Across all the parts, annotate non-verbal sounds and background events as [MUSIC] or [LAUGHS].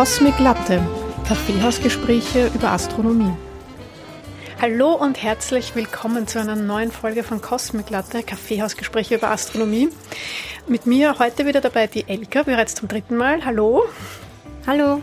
Cosmic Latte, Kaffeehausgespräche über Astronomie. Hallo und herzlich willkommen zu einer neuen Folge von Cosmic Latte, Kaffeehausgespräche über Astronomie. Mit mir heute wieder dabei die Elka, bereits zum dritten Mal. Hallo. Hallo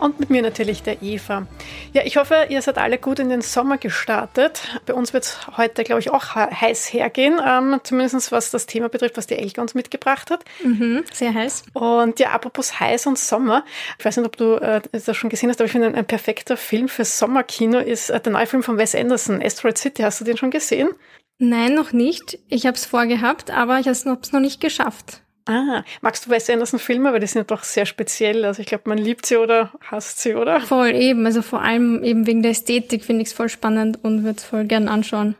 und mit mir natürlich der Eva. Ja, ich hoffe, ihr seid alle gut in den Sommer gestartet. Bei uns wird es heute, glaube ich, auch heiß hergehen, ähm, zumindest was das Thema betrifft, was die Elke uns mitgebracht hat. Mhm, sehr heiß. Und ja, apropos heiß und Sommer, ich weiß nicht, ob du äh, das schon gesehen hast, aber ich finde, ein, ein perfekter Film für Sommerkino ist äh, der neue Film von Wes Anderson, Asteroid City. Hast du den schon gesehen? Nein, noch nicht. Ich habe es vorgehabt, aber ich habe es noch nicht geschafft. Ah, magst du Wes Anderson Filme? Weil die sind ja doch sehr speziell. Also ich glaube, man liebt sie oder hasst sie, oder? Voll eben. Also vor allem eben wegen der Ästhetik finde ich es voll spannend und würde es voll gern anschauen.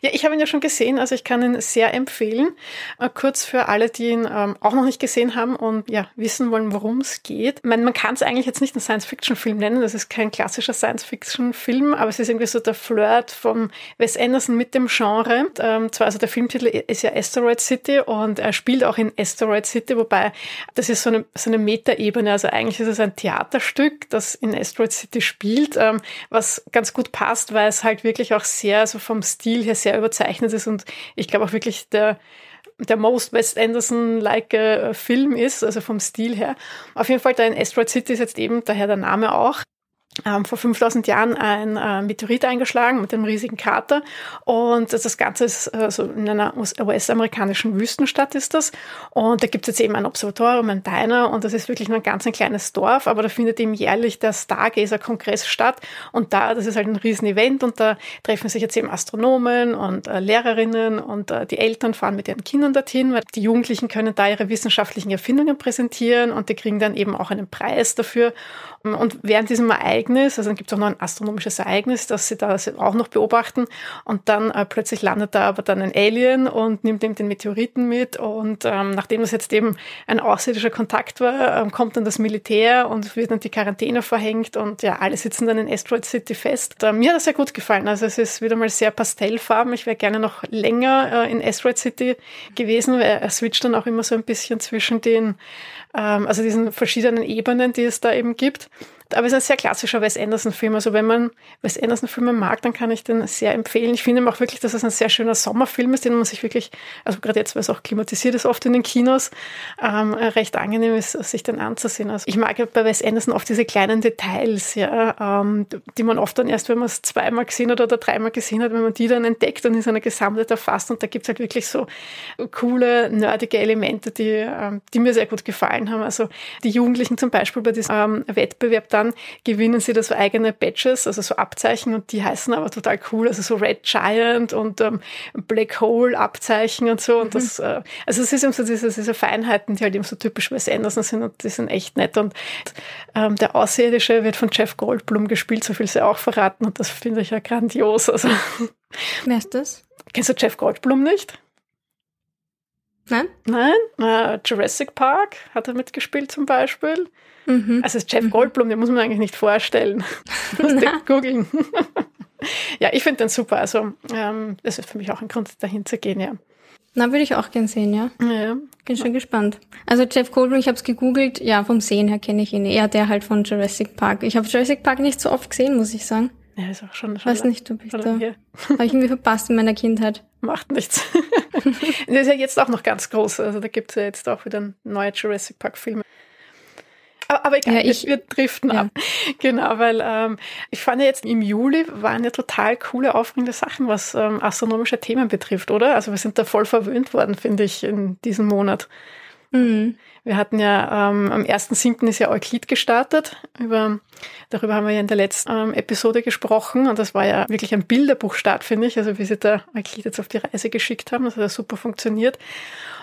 Ja, ich habe ihn ja schon gesehen, also ich kann ihn sehr empfehlen. Äh, kurz für alle, die ihn ähm, auch noch nicht gesehen haben und ja, wissen wollen, worum es geht. Man, man kann es eigentlich jetzt nicht einen Science-Fiction-Film nennen, das ist kein klassischer Science-Fiction-Film, aber es ist irgendwie so der Flirt von Wes Anderson mit dem Genre. Ähm, zwar, also der Filmtitel ist ja Asteroid City und er spielt auch in Asteroid City, wobei das ist so eine, so eine Metaebene, also eigentlich ist es ein Theaterstück, das in Asteroid City spielt, ähm, was ganz gut passt, weil es halt wirklich auch sehr so vom Stil her her sehr überzeichnet ist und ich glaube auch wirklich der der most West Anderson-like äh, Film ist, also vom Stil her. Auf jeden Fall, da in Asteroid City ist jetzt eben daher der Name auch ähm, vor 5000 Jahren ein äh, Meteorit eingeschlagen mit einem riesigen Krater und das Ganze ist äh, so in einer US-amerikanischen Wüstenstadt ist das. Und da gibt es jetzt eben ein Observatorium, ein Diner. Und das ist wirklich nur ein ganz ein kleines Dorf, aber da findet eben jährlich der Stargazer-Kongress statt. Und da, das ist halt ein riesen Event und da treffen sich jetzt eben Astronomen und äh, Lehrerinnen. Und äh, die Eltern fahren mit ihren Kindern dorthin, weil die Jugendlichen können da ihre wissenschaftlichen Erfindungen präsentieren. Und die kriegen dann eben auch einen Preis dafür. Und während diesem Ereignis, also dann gibt es auch noch ein astronomisches Ereignis, das sie da auch noch beobachten. Und dann äh, plötzlich landet da aber dann ein Alien und nimmt eben den Meteoriten mit. Und ähm, nachdem das jetzt eben ein außerirdischer Kontakt war, ähm, kommt dann das Militär und wird dann die Quarantäne verhängt. Und ja, alle sitzen dann in Asteroid City fest. Äh, mir hat das sehr gut gefallen. Also es ist wieder mal sehr pastellfarben. Ich wäre gerne noch länger äh, in Asteroid City gewesen, weil er switcht dann auch immer so ein bisschen zwischen den ähm, also diesen verschiedenen Ebenen, die es da eben gibt. Aber es ist ein sehr klassischer Wes Anderson-Film. Also wenn man Wes Anderson-Filme mag, dann kann ich den sehr empfehlen. Ich finde auch wirklich, dass es ein sehr schöner Sommerfilm ist, den man sich wirklich, also gerade jetzt, weil es auch klimatisiert ist, oft in den Kinos, ähm, recht angenehm ist, sich den anzusehen. Also ich mag bei Wes Anderson oft diese kleinen Details, ja, ähm, die man oft dann erst, wenn man es zweimal gesehen hat oder dreimal gesehen hat, wenn man die dann entdeckt und in seiner Gesamtheit erfasst. Und da gibt es halt wirklich so coole, nerdige Elemente, die, ähm, die mir sehr gut gefallen haben. Also die Jugendlichen zum Beispiel bei diesem ähm, Wettbewerb da dann gewinnen sie da so eigene Badges, also so Abzeichen und die heißen aber total cool, also so Red Giant und ähm, Black Hole Abzeichen und so. Und mhm. das, äh, also es ist eben so diese, diese Feinheiten, die halt eben so typisch Wes Anderson sind und die sind echt nett. Und ähm, der Außerirdische wird von Jeff Goldblum gespielt, so viel sie auch verraten und das finde ich ja grandios. Also. Wer ist das? Kennst du Jeff Goldblum nicht? Nein? Nein? Äh, Jurassic Park hat er mitgespielt zum Beispiel. Mhm. Also Jeff mhm. Goldblum, den muss man eigentlich nicht vorstellen. [LAUGHS] [LAUGHS] Googeln. [LAUGHS] ja, ich finde den super. Also ähm, das ist für mich auch ein Grund, dahin zu gehen, ja. Na, würde ich auch gern sehen, ja. Ja. Bin schon gespannt. Also Jeff Goldblum, ich habe es gegoogelt, ja, vom Sehen her kenne ich ihn eher, der halt von Jurassic Park. Ich habe Jurassic Park nicht so oft gesehen, muss ich sagen. Ja, ist auch schon. schon Weiß nicht, ob ich da. Habe ich irgendwie verpasst in meiner Kindheit. Macht nichts. [LAUGHS] der ist ja jetzt auch noch ganz groß. Also da gibt es ja jetzt auch wieder neue Jurassic Park-Filme. Aber egal, ja, ich, wir driften ja. ab. Genau, weil ähm, ich fand ja jetzt im Juli waren ja total coole, aufregende Sachen, was ähm, astronomische Themen betrifft, oder? Also wir sind da voll verwöhnt worden, finde ich, in diesem Monat. Mhm. Wir hatten ja ähm, am 1.7. ist ja Euklid gestartet. Über, darüber haben wir ja in der letzten ähm, Episode gesprochen. Und das war ja wirklich ein Bilderbuchstart, finde ich. Also wie sie da Euklid jetzt auf die Reise geschickt haben. Das hat ja super funktioniert.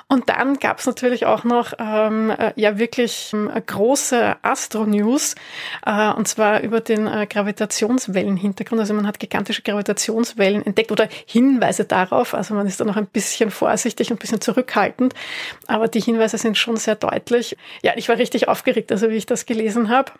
Und dann gab es natürlich auch noch ähm, äh, ja wirklich ähm, große Astro-News, äh, und zwar über den äh, Gravitationswellenhintergrund. Also man hat gigantische Gravitationswellen entdeckt oder Hinweise darauf. Also man ist da noch ein bisschen vorsichtig und ein bisschen zurückhaltend, aber die Hinweise sind schon sehr deutlich. Ja, ich war richtig aufgeregt, also wie ich das gelesen habe.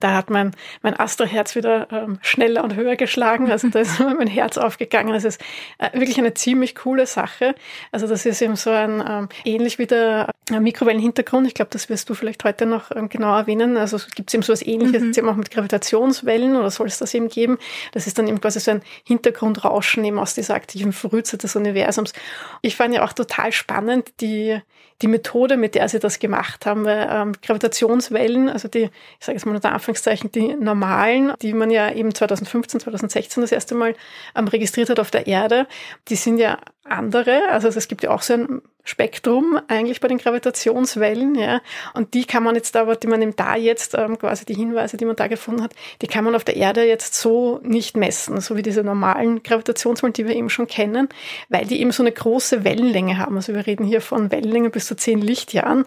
da hat mein, mein Astra-Herz wieder ähm, schneller und höher geschlagen. Also da ist [LAUGHS] mein Herz aufgegangen. Das ist äh, wirklich eine ziemlich coole Sache. Also das ist eben so ein, ähm, ähnlich wie der äh, Mikrowellenhintergrund. Ich glaube, das wirst du vielleicht heute noch ähm, genau erwähnen. Also gibt es eben so was ähnliches, mhm. eben auch mit Gravitationswellen oder soll es das eben geben. Das ist dann eben quasi so ein Hintergrundrauschen eben aus dieser aktiven Frühzeit des Universums. Ich fand ja auch total spannend die, die Methode, mit der sie das gemacht haben, weil ähm, Gravitationswellen, also die, ich sage jetzt mal unter Anführungszeichen, die normalen, die man ja eben 2015, 2016 das erste Mal ähm, registriert hat auf der Erde, die sind ja andere. Also es gibt ja auch so ein Spektrum eigentlich bei den Gravitationswellen, ja. Und die kann man jetzt aber, die man eben da jetzt ähm, quasi die Hinweise, die man da gefunden hat, die kann man auf der Erde jetzt so nicht messen, so wie diese normalen Gravitationswellen, die wir eben schon kennen, weil die eben so eine große Wellenlänge haben. Also wir reden hier von Wellenlängen bis zu zehn Lichtjahren.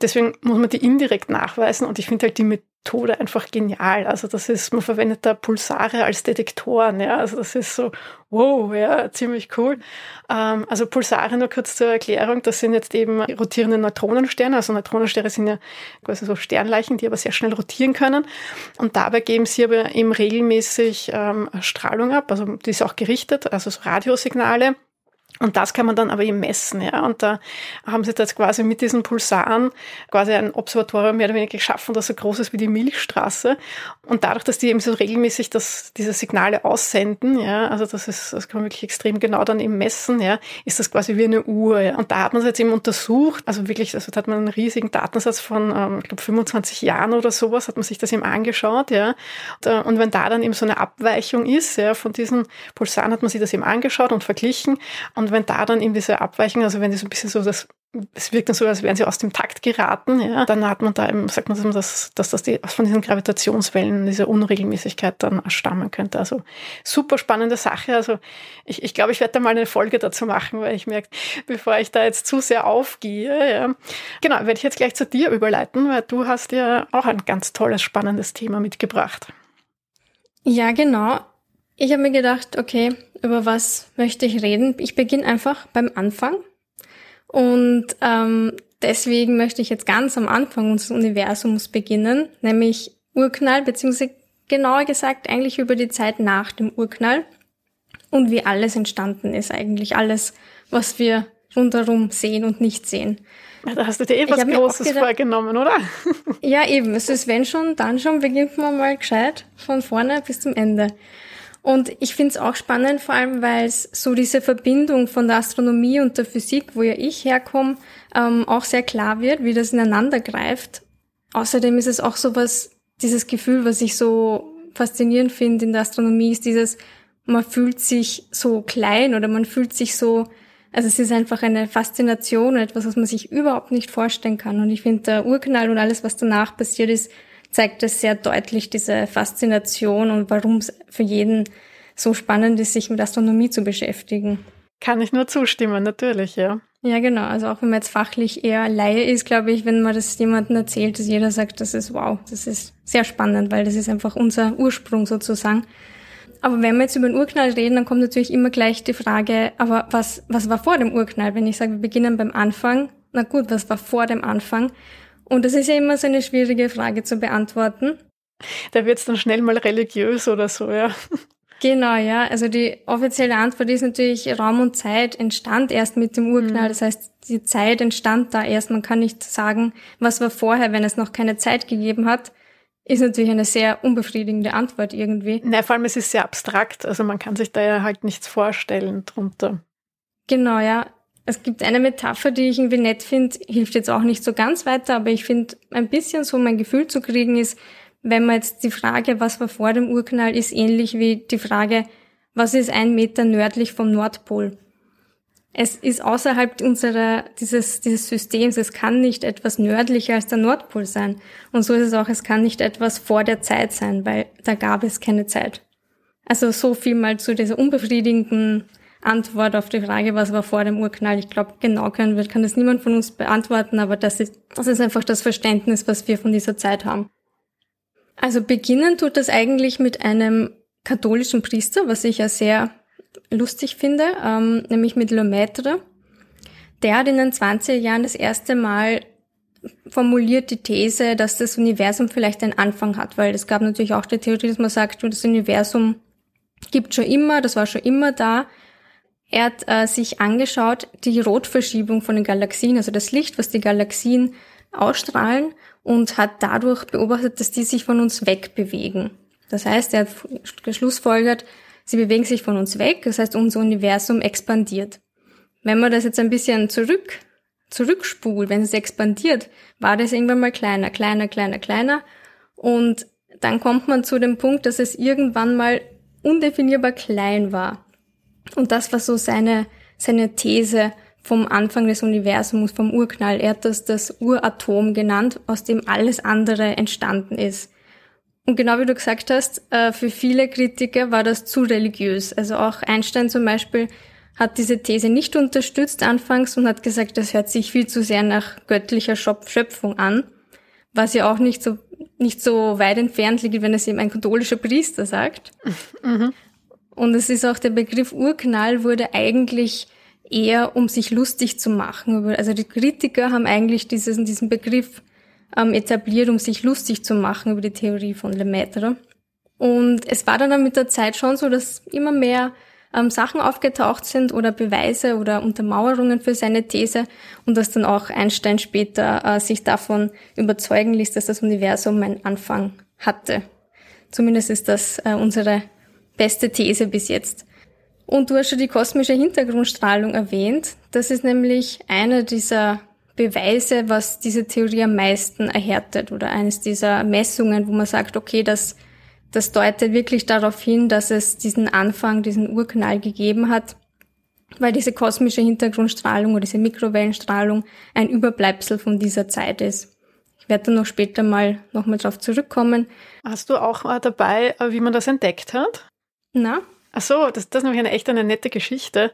Deswegen muss man die indirekt nachweisen und ich finde halt die mit Methode einfach genial. Also das ist, man verwendet da Pulsare als Detektoren, ja. Also das ist so, wow, ja, ziemlich cool. Ähm, also Pulsare nur kurz zur Erklärung, das sind jetzt eben rotierende Neutronensterne. Also Neutronensterne sind ja quasi so Sternleichen, die aber sehr schnell rotieren können. Und dabei geben sie aber eben regelmäßig ähm, Strahlung ab. Also die ist auch gerichtet, also so Radiosignale. Und das kann man dann aber eben messen, ja. Und da haben sie jetzt quasi mit diesen Pulsaren quasi ein Observatorium mehr oder weniger geschaffen, das so groß ist wie die Milchstraße. Und dadurch, dass die eben so regelmäßig das, diese Signale aussenden, ja, also das ist, das kann man wirklich extrem genau dann eben messen, ja, ist das quasi wie eine Uhr, ja. Und da hat man es jetzt eben untersucht, also wirklich, also da hat man einen riesigen Datensatz von, ähm, ich glaube, 25 Jahren oder sowas, hat man sich das eben angeschaut, ja. Und, äh, und wenn da dann eben so eine Abweichung ist, ja, von diesen Pulsaren hat man sich das eben angeschaut und verglichen. Und und wenn da dann eben diese Abweichung, also wenn die so ein bisschen so das es wirkt dann so, als wären sie aus dem Takt geraten. Ja. Dann hat man da eben, sagt man, dass, dass das die, von diesen Gravitationswellen, diese Unregelmäßigkeit dann erstammen könnte. Also super spannende Sache. Also ich, ich glaube, ich werde da mal eine Folge dazu machen, weil ich merke, bevor ich da jetzt zu sehr aufgehe, ja. genau, werde ich jetzt gleich zu dir überleiten, weil du hast ja auch ein ganz tolles, spannendes Thema mitgebracht. Ja, genau. Ich habe mir gedacht, okay, über was möchte ich reden? Ich beginne einfach beim Anfang. Und ähm, deswegen möchte ich jetzt ganz am Anfang unseres Universums beginnen, nämlich Urknall, beziehungsweise genauer gesagt eigentlich über die Zeit nach dem Urknall und wie alles entstanden ist, eigentlich alles, was wir rundherum sehen und nicht sehen. Da hast du dir eh was Großes gedacht, vorgenommen, oder? Ja, eben. Es ist wenn schon, dann schon beginnt man mal gescheit von vorne bis zum Ende. Und ich finde es auch spannend, vor allem weil es so diese Verbindung von der Astronomie und der Physik, wo ja ich herkomme, ähm, auch sehr klar wird, wie das ineinander greift. Außerdem ist es auch so was, dieses Gefühl, was ich so faszinierend finde in der Astronomie, ist dieses, man fühlt sich so klein oder man fühlt sich so, also es ist einfach eine Faszination etwas, was man sich überhaupt nicht vorstellen kann. Und ich finde, der Urknall und alles, was danach passiert ist, zeigt es sehr deutlich diese Faszination und warum es für jeden so spannend ist, sich mit Astronomie zu beschäftigen. Kann ich nur zustimmen, natürlich, ja. Ja, genau. Also auch wenn man jetzt fachlich eher Laie ist, glaube ich, wenn man das jemandem erzählt, dass jeder sagt, das ist wow, das ist sehr spannend, weil das ist einfach unser Ursprung sozusagen. Aber wenn wir jetzt über den Urknall reden, dann kommt natürlich immer gleich die Frage, aber was, was war vor dem Urknall? Wenn ich sage, wir beginnen beim Anfang, na gut, was war vor dem Anfang? Und das ist ja immer so eine schwierige Frage zu beantworten. Da wird es dann schnell mal religiös oder so, ja. [LAUGHS] Genau, ja. Also die offizielle Antwort ist natürlich, Raum und Zeit entstand erst mit dem Urknall. Mhm. Das heißt, die Zeit entstand da erst. Man kann nicht sagen, was war vorher, wenn es noch keine Zeit gegeben hat. Ist natürlich eine sehr unbefriedigende Antwort irgendwie. Na, vor allem es ist sehr abstrakt. Also man kann sich da ja halt nichts vorstellen drunter. Genau, ja. Es gibt eine Metapher, die ich irgendwie nett finde, hilft jetzt auch nicht so ganz weiter, aber ich finde, ein bisschen so mein Gefühl zu kriegen ist, wenn man jetzt die Frage, was war vor dem Urknall, ist ähnlich wie die Frage, was ist ein Meter nördlich vom Nordpol? Es ist außerhalb unserer, dieses, dieses Systems. Es kann nicht etwas nördlicher als der Nordpol sein. Und so ist es auch, es kann nicht etwas vor der Zeit sein, weil da gab es keine Zeit. Also so viel mal zu dieser unbefriedigenden Antwort auf die Frage, was war vor dem Urknall. Ich glaube, genau können wir, kann das niemand von uns beantworten, aber das ist, das ist einfach das Verständnis, was wir von dieser Zeit haben. Also beginnen tut das eigentlich mit einem katholischen Priester, was ich ja sehr lustig finde, ähm, nämlich mit Lemaitre. Der hat in den 20er Jahren das erste Mal formuliert die These, dass das Universum vielleicht einen Anfang hat, weil es gab natürlich auch die Theorie, dass man sagt, das Universum gibt schon immer, das war schon immer da. Er hat äh, sich angeschaut, die Rotverschiebung von den Galaxien, also das Licht, was die Galaxien ausstrahlen und hat dadurch beobachtet, dass die sich von uns wegbewegen. Das heißt, er hat geschlussfolgert, sie bewegen sich von uns weg, das heißt, unser Universum expandiert. Wenn man das jetzt ein bisschen zurück, zurückspult, wenn es expandiert, war das irgendwann mal kleiner, kleiner, kleiner, kleiner und dann kommt man zu dem Punkt, dass es irgendwann mal undefinierbar klein war. Und das war so seine, seine These vom Anfang des Universums, vom Urknall. Er hat das das Uratom genannt, aus dem alles andere entstanden ist. Und genau wie du gesagt hast, äh, für viele Kritiker war das zu religiös. Also auch Einstein zum Beispiel hat diese These nicht unterstützt anfangs und hat gesagt, das hört sich viel zu sehr nach göttlicher Schöpfung an, was ja auch nicht so nicht so weit entfernt liegt, wenn es eben ein katholischer Priester sagt. Mhm. Und es ist auch der Begriff Urknall wurde eigentlich eher, um sich lustig zu machen. Also die Kritiker haben eigentlich dieses, diesen Begriff ähm, etabliert, um sich lustig zu machen über die Theorie von Lemaitre. Und es war dann mit der Zeit schon so, dass immer mehr ähm, Sachen aufgetaucht sind oder Beweise oder Untermauerungen für seine These und dass dann auch Einstein später äh, sich davon überzeugen ließ, dass das Universum einen Anfang hatte. Zumindest ist das äh, unsere beste These bis jetzt. Und du hast schon die kosmische Hintergrundstrahlung erwähnt. Das ist nämlich einer dieser Beweise, was diese Theorie am meisten erhärtet oder eines dieser Messungen, wo man sagt, okay, das, das deutet wirklich darauf hin, dass es diesen Anfang, diesen Urknall gegeben hat, weil diese kosmische Hintergrundstrahlung oder diese Mikrowellenstrahlung ein Überbleibsel von dieser Zeit ist. Ich werde dann noch später mal nochmal drauf zurückkommen. Hast du auch dabei, äh, wie man das entdeckt hat? Na? Ach so, das, das ist nämlich eine echt eine nette Geschichte.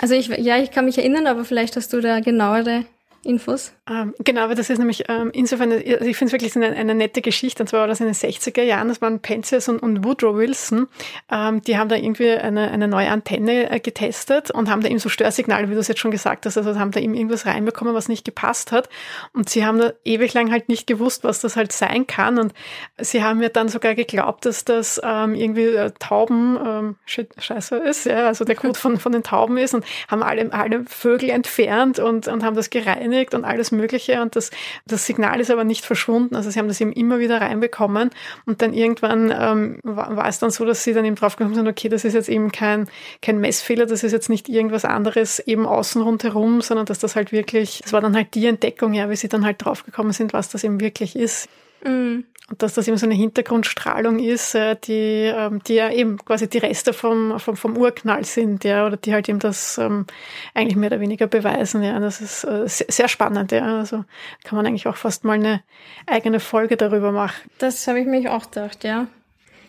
Also ich, ja, ich kann mich erinnern, aber vielleicht hast du da genauere Infos? Ähm, genau, aber das ist nämlich ähm, insofern, also ich finde es wirklich eine, eine, nette Geschichte, und zwar war das in den 60er Jahren, das waren Penzias und, und Woodrow Wilson, ähm, die haben da irgendwie eine, eine neue Antenne äh, getestet und haben da eben so Störsignale, wie du es jetzt schon gesagt hast, also haben da eben irgendwas reinbekommen, was nicht gepasst hat. Und sie haben da ewig lang halt nicht gewusst, was das halt sein kann. Und sie haben mir dann sogar geglaubt, dass das ähm, irgendwie äh, Tauben, ähm, scheiße ist, ja, also der Code von, von den Tauben ist. Und haben alle, alle Vögel entfernt und, und haben das gereinigt und alles Mögliche und das, das Signal ist aber nicht verschwunden. Also sie haben das eben immer wieder reinbekommen und dann irgendwann ähm, war, war, es dann so, dass sie dann eben draufgekommen sind, okay, das ist jetzt eben kein, kein Messfehler, das ist jetzt nicht irgendwas anderes eben außen rundherum, sondern dass das halt wirklich, das war dann halt die Entdeckung, ja, wie sie dann halt draufgekommen sind, was das eben wirklich ist. Mhm. Und dass das eben so eine Hintergrundstrahlung ist, äh, die, ähm, die ja eben quasi die Reste vom, vom, vom Urknall sind, ja, oder die halt eben das ähm, eigentlich mehr oder weniger beweisen, ja. Das ist äh, sehr, sehr spannend, ja. Also kann man eigentlich auch fast mal eine eigene Folge darüber machen. Das habe ich mich auch gedacht, ja.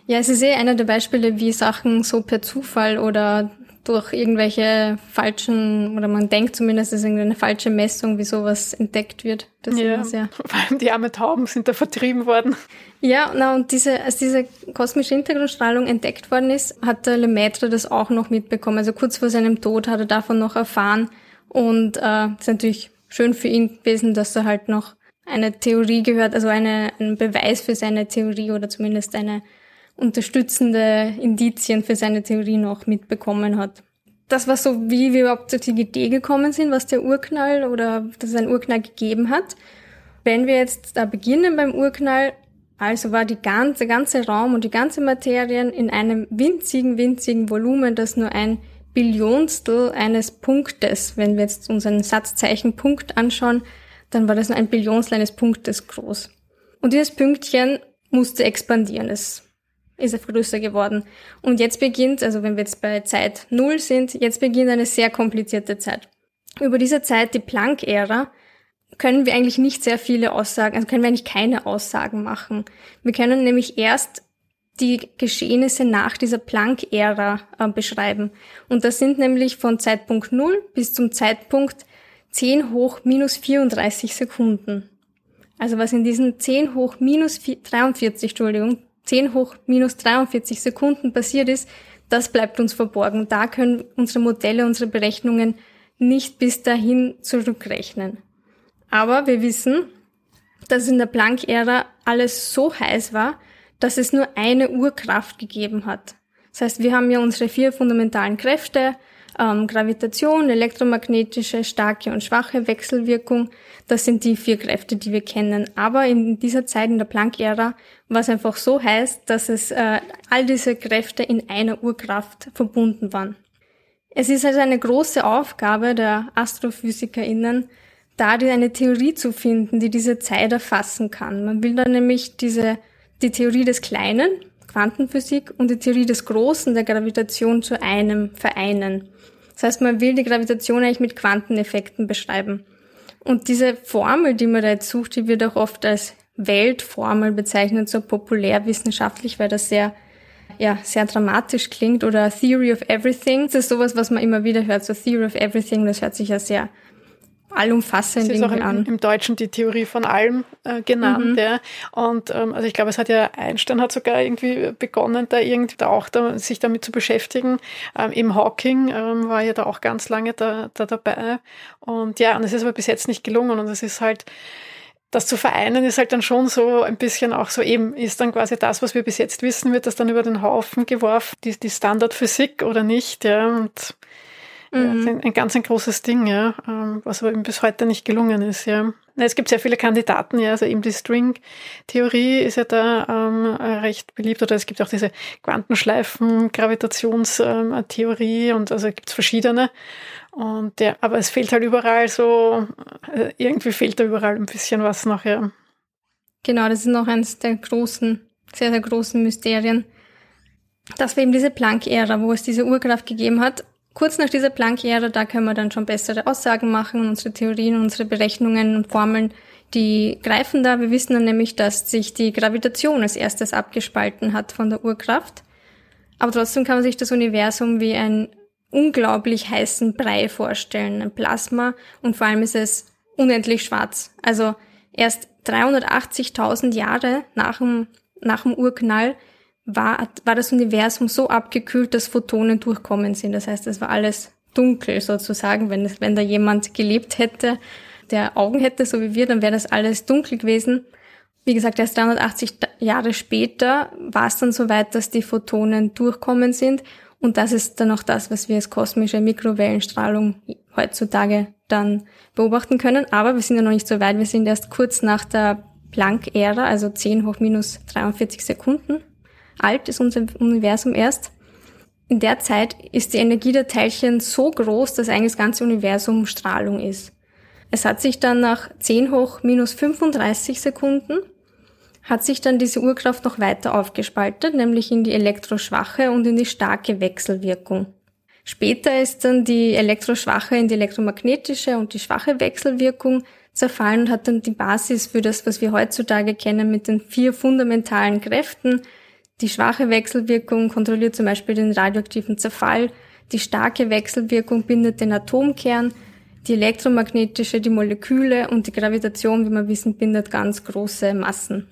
Ja, es ist eh einer der Beispiele, wie Sachen so per Zufall oder durch irgendwelche falschen, oder man denkt zumindest, es ist irgendeine falsche Messung, wie sowas entdeckt wird. Das ja, sehr. [LAUGHS] vor allem die armen Tauben sind da vertrieben worden. Ja, na, und diese, als diese kosmische Hintergrundstrahlung entdeckt worden ist, hat der Lemaitre das auch noch mitbekommen. Also kurz vor seinem Tod hat er davon noch erfahren. Und äh, ist natürlich schön für ihn gewesen, dass er halt noch eine Theorie gehört, also eine, einen Beweis für seine Theorie oder zumindest eine unterstützende Indizien für seine Theorie noch mitbekommen hat. Das war so, wie wir überhaupt die Idee gekommen sind, was der Urknall oder dass es einen Urknall gegeben hat. Wenn wir jetzt da beginnen beim Urknall, also war die ganze, ganze Raum und die ganze Materien in einem winzigen, winzigen Volumen, das nur ein Billionstel eines Punktes, wenn wir jetzt unseren Satzzeichen Punkt anschauen, dann war das nur ein Billionstel eines Punktes groß. Und dieses Pünktchen musste expandieren. Es ist er größer geworden. Und jetzt beginnt, also wenn wir jetzt bei Zeit Null sind, jetzt beginnt eine sehr komplizierte Zeit. Über diese Zeit, die Planck-Ära, können wir eigentlich nicht sehr viele Aussagen, also können wir eigentlich keine Aussagen machen. Wir können nämlich erst die Geschehnisse nach dieser Planck-Ära äh, beschreiben. Und das sind nämlich von Zeitpunkt Null bis zum Zeitpunkt 10 hoch minus 34 Sekunden. Also was in diesen 10 hoch minus 43, Entschuldigung, 10 hoch minus 43 Sekunden passiert ist, das bleibt uns verborgen. Da können unsere Modelle, unsere Berechnungen nicht bis dahin zurückrechnen. Aber wir wissen, dass in der Planck-Ära alles so heiß war, dass es nur eine Urkraft gegeben hat. Das heißt, wir haben ja unsere vier fundamentalen Kräfte, ähm, Gravitation, elektromagnetische, starke und schwache Wechselwirkung. Das sind die vier Kräfte, die wir kennen. Aber in dieser Zeit, in der Planck-Ära, war es einfach so heiß, dass es äh, all diese Kräfte in einer Urkraft verbunden waren. Es ist also eine große Aufgabe der AstrophysikerInnen, da eine Theorie zu finden, die diese Zeit erfassen kann. Man will dann nämlich diese, die Theorie des Kleinen, Quantenphysik, und die Theorie des Großen, der Gravitation zu einem vereinen. Das heißt, man will die Gravitation eigentlich mit Quanteneffekten beschreiben. Und diese Formel, die man da jetzt sucht, die wird auch oft als Weltformel bezeichnet, so populärwissenschaftlich, weil das sehr, ja, sehr dramatisch klingt. Oder Theory of Everything. Das ist sowas, was man immer wieder hört. So Theory of Everything, das hört sich ja sehr allumfassend das ist auch im. Im Deutschen die Theorie von allem äh, genannt, mhm. ja. Und ähm, also ich glaube, es hat ja Einstein hat sogar irgendwie begonnen, da irgendwie da auch da, sich damit zu beschäftigen. Ähm, Im Hawking ähm, war ja da auch ganz lange da, da dabei. Und ja, und es ist aber bis jetzt nicht gelungen. Und es ist halt das zu vereinen ist halt dann schon so ein bisschen auch so eben, ist dann quasi das, was wir bis jetzt wissen, wird das dann über den Haufen geworfen, die, die Standardphysik oder nicht, ja. Und Mhm. Ein, ein, ganz ein großes Ding, ja, ähm, was aber eben bis heute nicht gelungen ist, ja. Es gibt sehr viele Kandidaten, ja, also eben die String-Theorie ist ja da ähm, recht beliebt oder es gibt auch diese Quantenschleifen-Gravitationstheorie ähm, und also gibt es verschiedene. Und ja, aber es fehlt halt überall so, äh, irgendwie fehlt da überall ein bisschen was noch, ja. Genau, das ist noch eines der großen, sehr, sehr großen Mysterien. Das war eben diese Planck-Ära, wo es diese Urkraft gegeben hat Kurz nach dieser Planck-Ära, da können wir dann schon bessere Aussagen machen, unsere Theorien, unsere Berechnungen und Formeln, die greifen da. Wir wissen dann nämlich, dass sich die Gravitation als erstes abgespalten hat von der Urkraft. Aber trotzdem kann man sich das Universum wie einen unglaublich heißen Brei vorstellen, ein Plasma und vor allem ist es unendlich schwarz. Also erst 380.000 Jahre nach dem, nach dem Urknall war, war das Universum so abgekühlt, dass Photonen durchkommen sind. Das heißt, es war alles dunkel sozusagen. Wenn, es, wenn da jemand gelebt hätte, der Augen hätte, so wie wir, dann wäre das alles dunkel gewesen. Wie gesagt, erst 380 Jahre später war es dann so weit, dass die Photonen durchkommen sind. Und das ist dann auch das, was wir als kosmische Mikrowellenstrahlung heutzutage dann beobachten können. Aber wir sind ja noch nicht so weit. Wir sind erst kurz nach der Planck-Ära, also 10 hoch minus 43 Sekunden alt ist unser Universum erst. In der Zeit ist die Energie der Teilchen so groß, dass eigentlich das ganze Universum Strahlung ist. Es hat sich dann nach 10 hoch minus 35 Sekunden hat sich dann diese Urkraft noch weiter aufgespaltet, nämlich in die elektroschwache und in die starke Wechselwirkung. Später ist dann die elektroschwache in die elektromagnetische und die schwache Wechselwirkung zerfallen und hat dann die Basis für das, was wir heutzutage kennen mit den vier fundamentalen Kräften, die schwache Wechselwirkung kontrolliert zum Beispiel den radioaktiven Zerfall, die starke Wechselwirkung bindet den Atomkern, die elektromagnetische die Moleküle und die Gravitation, wie wir wissen, bindet ganz große Massen.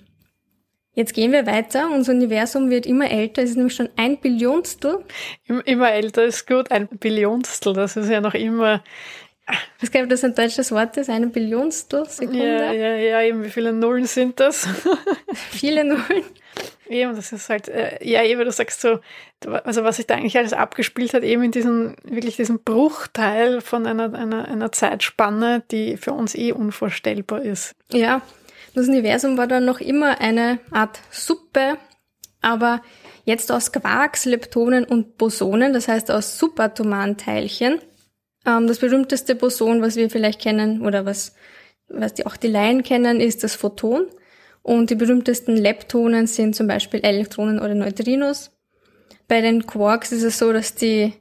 Jetzt gehen wir weiter. Unser Universum wird immer älter. Es ist nämlich schon ein Billionstel. Immer älter ist gut. Ein Billionstel. Das ist ja noch immer. Was glaube, das ein deutsches Wort ist. Eine Billionstel Sekunde. Ja, ja, ja. Eben, wie viele Nullen sind das? [LAUGHS] viele Nullen. Eben, das ist halt, äh, ja, eben, du sagst so, also was sich da eigentlich alles abgespielt hat, eben in diesem, wirklich diesem Bruchteil von einer, einer, einer Zeitspanne, die für uns eh unvorstellbar ist. Ja, das Universum war dann noch immer eine Art Suppe, aber jetzt aus Quarks, Leptonen und Bosonen, das heißt aus subatomaren Teilchen. Ähm, das berühmteste Boson, was wir vielleicht kennen oder was, was die, auch die Laien kennen, ist das Photon. Und die berühmtesten Leptonen sind zum Beispiel Elektronen oder Neutrinos. Bei den Quarks ist es so, dass die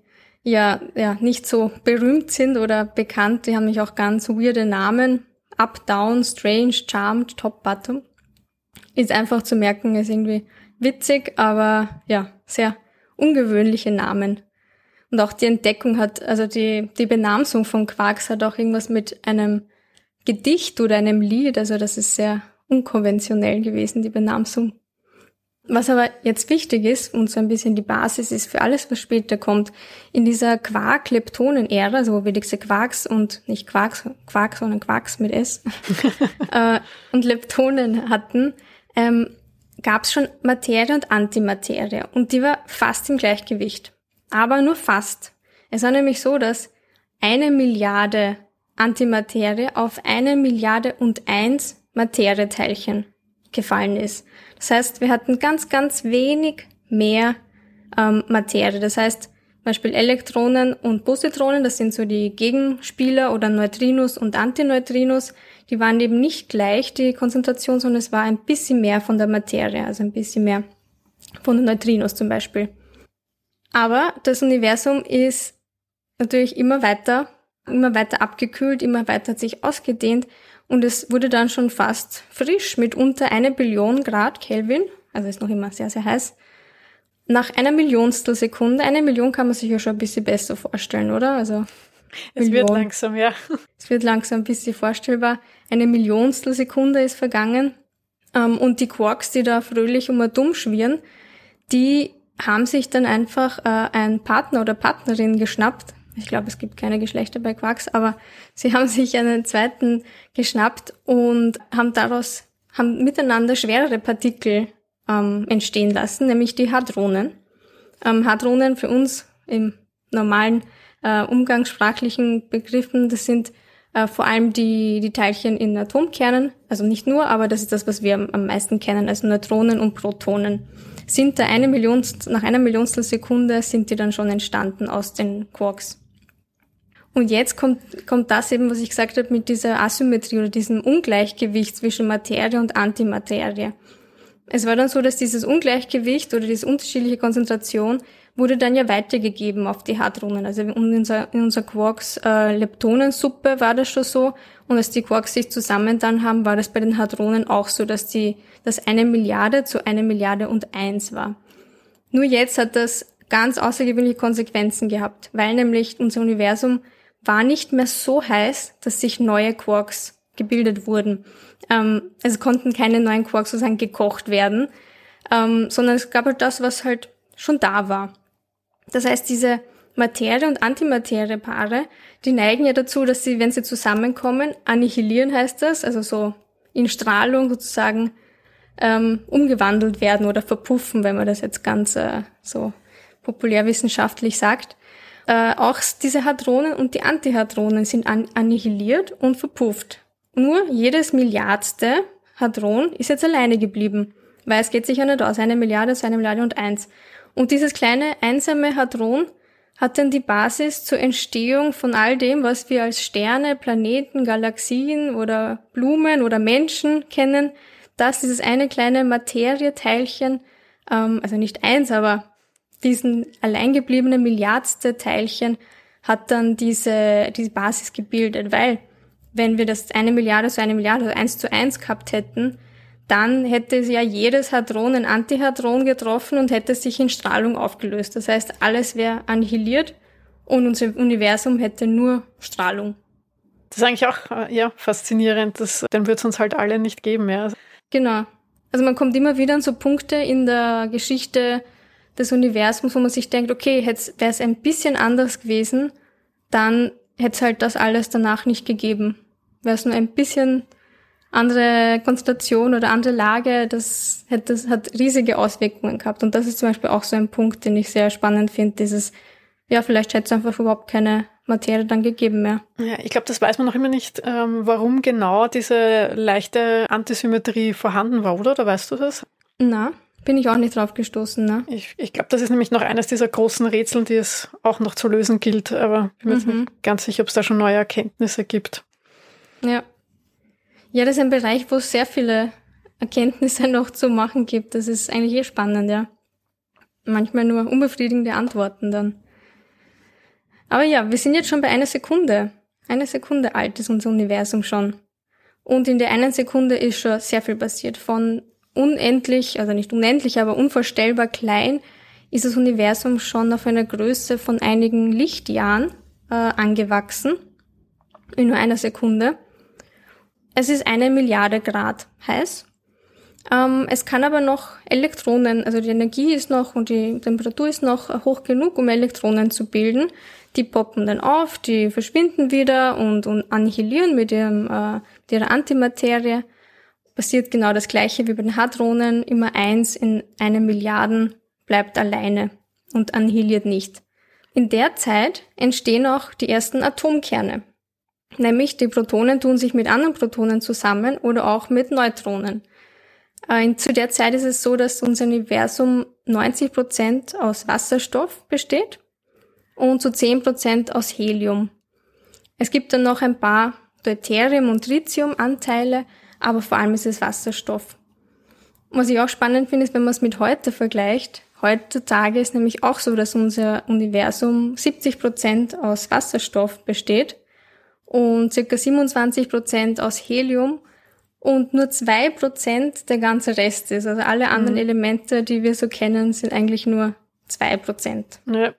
ja, ja nicht so berühmt sind oder bekannt. Die haben nämlich auch ganz weirde Namen. Up, Down, Strange, Charmed, Top, Bottom. Ist einfach zu merken, ist irgendwie witzig, aber ja, sehr ungewöhnliche Namen. Und auch die Entdeckung hat, also die, die Benamsung von Quarks hat auch irgendwas mit einem Gedicht oder einem Lied, also das ist sehr unkonventionell gewesen, die Benamsung. Was aber jetzt wichtig ist und so ein bisschen die Basis ist für alles, was später kommt, in dieser Quark-Leptonen-Ära, also wo wir diese Quarks und nicht Quarks, Quarks, sondern Quarks mit S [LAUGHS] äh, und Leptonen hatten, ähm, gab es schon Materie und Antimaterie und die war fast im Gleichgewicht. Aber nur fast. Es war nämlich so, dass eine Milliarde Antimaterie auf eine Milliarde und eins Materieteilchen gefallen ist. Das heißt, wir hatten ganz, ganz wenig mehr ähm, Materie. Das heißt, zum Beispiel Elektronen und Positronen, das sind so die Gegenspieler oder Neutrinos und Antineutrinos, die waren eben nicht gleich, die Konzentration, sondern es war ein bisschen mehr von der Materie, also ein bisschen mehr von Neutrinos zum Beispiel. Aber das Universum ist natürlich immer weiter, immer weiter abgekühlt, immer weiter hat sich ausgedehnt und es wurde dann schon fast frisch mit unter eine Billion Grad Kelvin, also ist noch immer sehr, sehr heiß. Nach einer Millionstel Sekunde, eine Million kann man sich ja schon ein bisschen besser vorstellen, oder? Also es Million. wird langsam, ja. [LAUGHS] Es wird langsam ein bisschen vorstellbar. Eine Millionstel Sekunde ist vergangen. Ähm, und die Quarks, die da fröhlich um und dumm schwirren, die haben sich dann einfach äh, einen Partner oder Partnerin geschnappt. Ich glaube, es gibt keine Geschlechter bei Quarks, aber sie haben sich einen zweiten geschnappt und haben daraus, haben miteinander schwerere Partikel ähm, entstehen lassen, nämlich die Hadronen. Ähm, Hadronen für uns im normalen äh, umgangssprachlichen Begriffen, das sind äh, vor allem die, die Teilchen in Atomkernen, also nicht nur, aber das ist das, was wir am, am meisten kennen, also Neutronen und Protonen sind da eine Millionstel, nach einer Millionstel Sekunde sind die dann schon entstanden aus den Quarks. Und jetzt kommt, kommt das eben, was ich gesagt habe, mit dieser Asymmetrie oder diesem Ungleichgewicht zwischen Materie und Antimaterie. Es war dann so, dass dieses Ungleichgewicht oder diese unterschiedliche Konzentration wurde dann ja weitergegeben auf die Hadronen. Also in unserer, in unserer Quarks äh, Leptonensuppe war das schon so. Und als die Quarks sich zusammen dann haben, war das bei den Hadronen auch so, dass die das eine Milliarde zu eine Milliarde und eins war. Nur jetzt hat das ganz außergewöhnliche Konsequenzen gehabt, weil nämlich unser Universum war nicht mehr so heiß, dass sich neue Quarks gebildet wurden. Ähm, es konnten keine neuen Quarks sozusagen gekocht werden, ähm, sondern es gab halt das, was halt schon da war. Das heißt, diese Materie- und Antimaterie-Paare, die neigen ja dazu, dass sie, wenn sie zusammenkommen, annihilieren heißt das, also so in Strahlung sozusagen ähm, umgewandelt werden oder verpuffen, wenn man das jetzt ganz äh, so populärwissenschaftlich sagt. Äh, auch diese Hadronen und die Antihadronen sind an annihiliert und verpufft. Nur jedes Milliardste Hadron ist jetzt alleine geblieben, weil es geht sich ja nicht aus, eine Milliarde zu einer Milliarde und eins. Und dieses kleine einsame Hadron hat dann die Basis zur Entstehung von all dem, was wir als Sterne, Planeten, Galaxien oder Blumen oder Menschen kennen, dass dieses eine kleine Materieteilchen, ähm, also nicht eins, aber diesen alleingebliebenen Milliardste Teilchen hat dann diese, diese Basis gebildet, weil wenn wir das eine Milliarde zu eine Milliarde, also eins zu eins gehabt hätten, dann hätte ja jedes Hadron ein Antihadron getroffen und hätte sich in Strahlung aufgelöst. Das heißt, alles wäre annihiliert und unser Universum hätte nur Strahlung. Das ist eigentlich auch äh, ja, faszinierend. Das, dann wird es uns halt alle nicht geben. Ja. Genau. Also man kommt immer wieder an so Punkte in der Geschichte des Universums, wo man sich denkt, okay, wäre es ein bisschen anders gewesen, dann hätte es halt das alles danach nicht gegeben. Wäre es nur ein bisschen andere Konstellation oder andere Lage, das, hätte, das hat riesige Auswirkungen gehabt. Und das ist zum Beispiel auch so ein Punkt, den ich sehr spannend finde, dieses, ja, vielleicht hätte es einfach überhaupt keine Materie dann gegeben mehr. Ja, ich glaube, das weiß man noch immer nicht, ähm, warum genau diese leichte Antisymmetrie vorhanden war, oder? Oder weißt du das? Na, bin ich auch nicht drauf gestoßen, ne? Ich, ich glaube, das ist nämlich noch eines dieser großen Rätsel, die es auch noch zu lösen gilt, aber ich bin mir mhm. nicht ganz sicher, ob es da schon neue Erkenntnisse gibt. Ja. Ja, das ist ein Bereich, wo es sehr viele Erkenntnisse [LAUGHS] noch zu machen gibt. Das ist eigentlich eh spannend, ja. Manchmal nur unbefriedigende Antworten dann. Aber ja, wir sind jetzt schon bei einer Sekunde. Eine Sekunde alt ist unser Universum schon. Und in der einen Sekunde ist schon sehr viel passiert. Von unendlich, also nicht unendlich, aber unvorstellbar klein ist das Universum schon auf einer Größe von einigen Lichtjahren äh, angewachsen. In nur einer Sekunde. Es ist eine Milliarde Grad heiß. Ähm, es kann aber noch Elektronen, also die Energie ist noch und die Temperatur ist noch hoch genug, um Elektronen zu bilden. Die poppen dann auf, die verschwinden wieder und, und annihilieren mit, ihrem, äh, mit ihrer Antimaterie. Passiert genau das gleiche wie bei den Hadronen. Immer eins in einem Milliarden bleibt alleine und annihiliert nicht. In der Zeit entstehen auch die ersten Atomkerne. Nämlich die Protonen tun sich mit anderen Protonen zusammen oder auch mit Neutronen. Äh, zu der Zeit ist es so, dass unser Universum 90 Prozent aus Wasserstoff besteht und zu 10 Prozent aus Helium. Es gibt dann noch ein paar Deuterium- und Tritium-Anteile, aber vor allem ist es Wasserstoff. Was ich auch spannend finde, ist, wenn man es mit heute vergleicht. Heutzutage ist nämlich auch so, dass unser Universum 70 Prozent aus Wasserstoff besteht und circa 27 Prozent aus Helium und nur zwei Prozent der ganze Rest ist. Also alle anderen mhm. Elemente, die wir so kennen, sind eigentlich nur zwei Prozent. Ja.